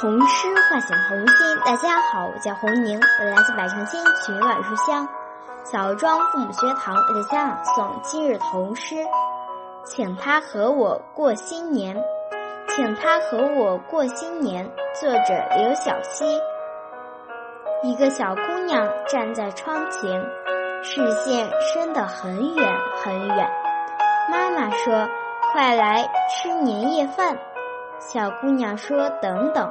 童诗唤醒童心。大家好，我叫红宁，我来自百城千群万书香枣庄父母学堂为大家朗诵今日童诗，请他和我过新年。请他和我过新年。作者刘晓溪。一个小姑娘站在窗前，视线伸得很远很远。妈妈说：“快来吃年夜饭。”小姑娘说：“等等。”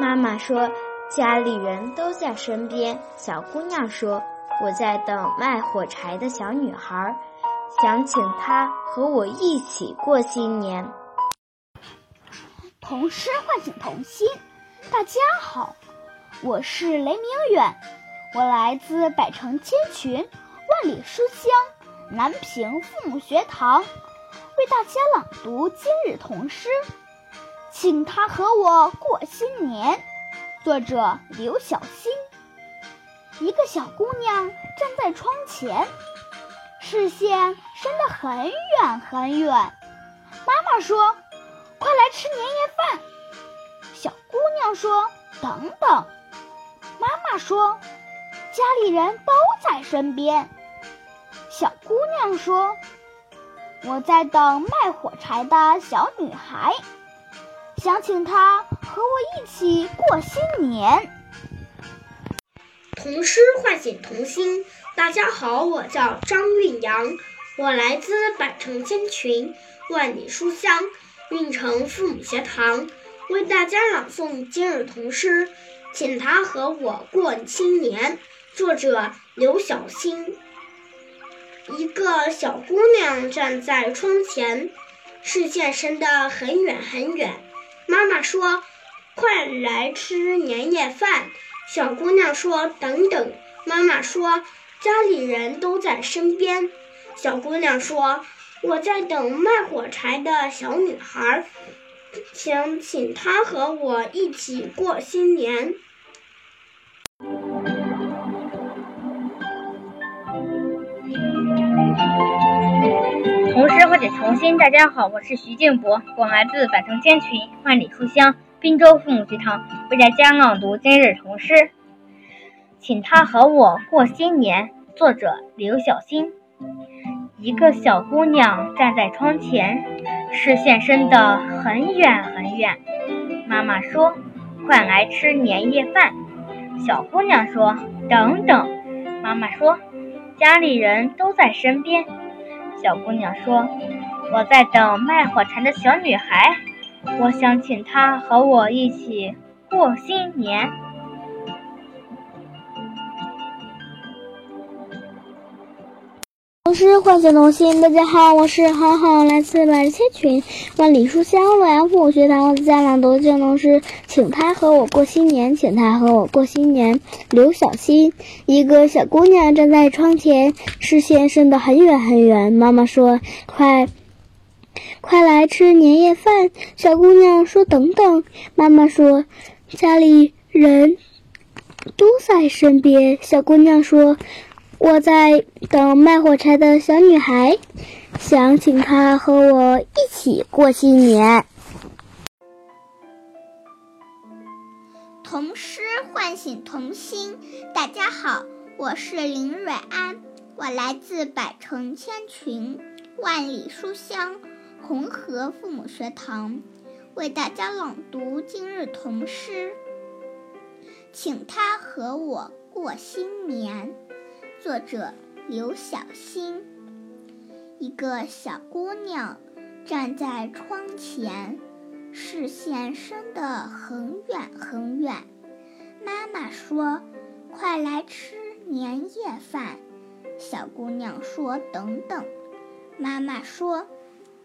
妈妈说：“家里人都在身边。”小姑娘说：“我在等卖火柴的小女孩，想请她和我一起过新年。”童诗唤醒童心。大家好，我是雷明远，我来自百城千群、万里书香南平父母学堂，为大家朗读今日童诗。请他和我过新年。作者刘晓欣。一个小姑娘站在窗前，视线伸得很远很远。妈妈说。快来吃年夜饭！小姑娘说：“等等。”妈妈说：“家里人都在身边。”小姑娘说：“我在等卖火柴的小女孩，想请她和我一起过新年。”童诗唤醒童心。大家好，我叫张韵阳，我来自百城千群，万里书香。运城父母学堂为大家朗诵今日童诗，请他和我过新年。作者刘晓欣。一个小姑娘站在窗前，视线伸得很远很远。妈妈说：“快来吃年夜饭。”小姑娘说：“等等。”妈妈说：“家里人都在身边。”小姑娘说。我在等卖火柴的小女孩，想请她和我一起过新年。或者重新，大家好，我是徐静博，我来自百城千群，万里书香滨州父母学堂，为大家朗读今日童诗，请他和我过新年。作者刘晓欣。一个小姑娘站在窗前，视线伸得很远很远。妈妈说：“快来吃年夜饭。”小姑娘说：“等等。”妈妈说：“家里人都在身边。”小姑娘说：“我在等卖火柴的小女孩，我想请她和我一起过新年。”童诗唤醒童心。大家好，我是好好来自百千群万里书香洛阳父母学堂的家朗读敬童诗，请他和我过新年，请他和我过新年。刘小欣，一个小姑娘站在窗前，视线伸得很远很远。妈妈说：“快，快来吃年夜饭。”小姑娘说：“等等。”妈妈说：“家里人都在身边。”小姑娘说。我在等卖火柴的小女孩，想请她和我一起过新年。童诗唤醒童心。大家好，我是林蕊安，我来自百城千群，万里书香红河父母学堂，为大家朗读今日童诗，请他和我过新年。作者刘小欣。一个小姑娘站在窗前，视线伸得很远很远。妈妈说：“快来吃年夜饭。”小姑娘说：“等等。”妈妈说：“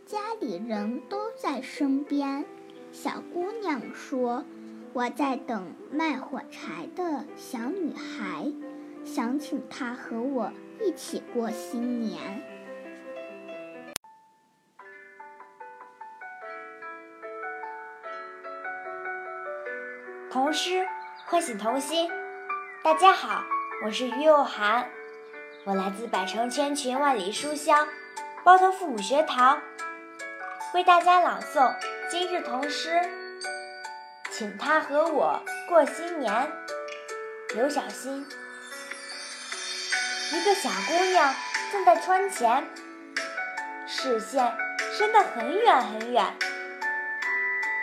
家里人都在身边。”小姑娘说：“我在等卖火柴的小女孩。”想请他和我一起过新年。童诗唤醒童心。大家好，我是于幼涵，我来自百城千群万里书香包头父母学堂，为大家朗诵今日童诗，请他和我过新年。刘晓欣。一个小姑娘站在窗前，视线伸得很远很远。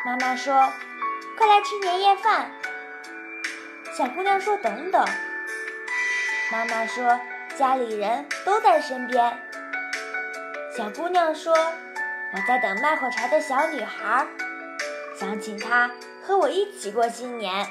妈妈说：“快来吃年夜饭。”小姑娘说：“等等。”妈妈说：“家里人都在身边。”小姑娘说：“我在等卖火柴的小女孩，想请她和我一起过新年。”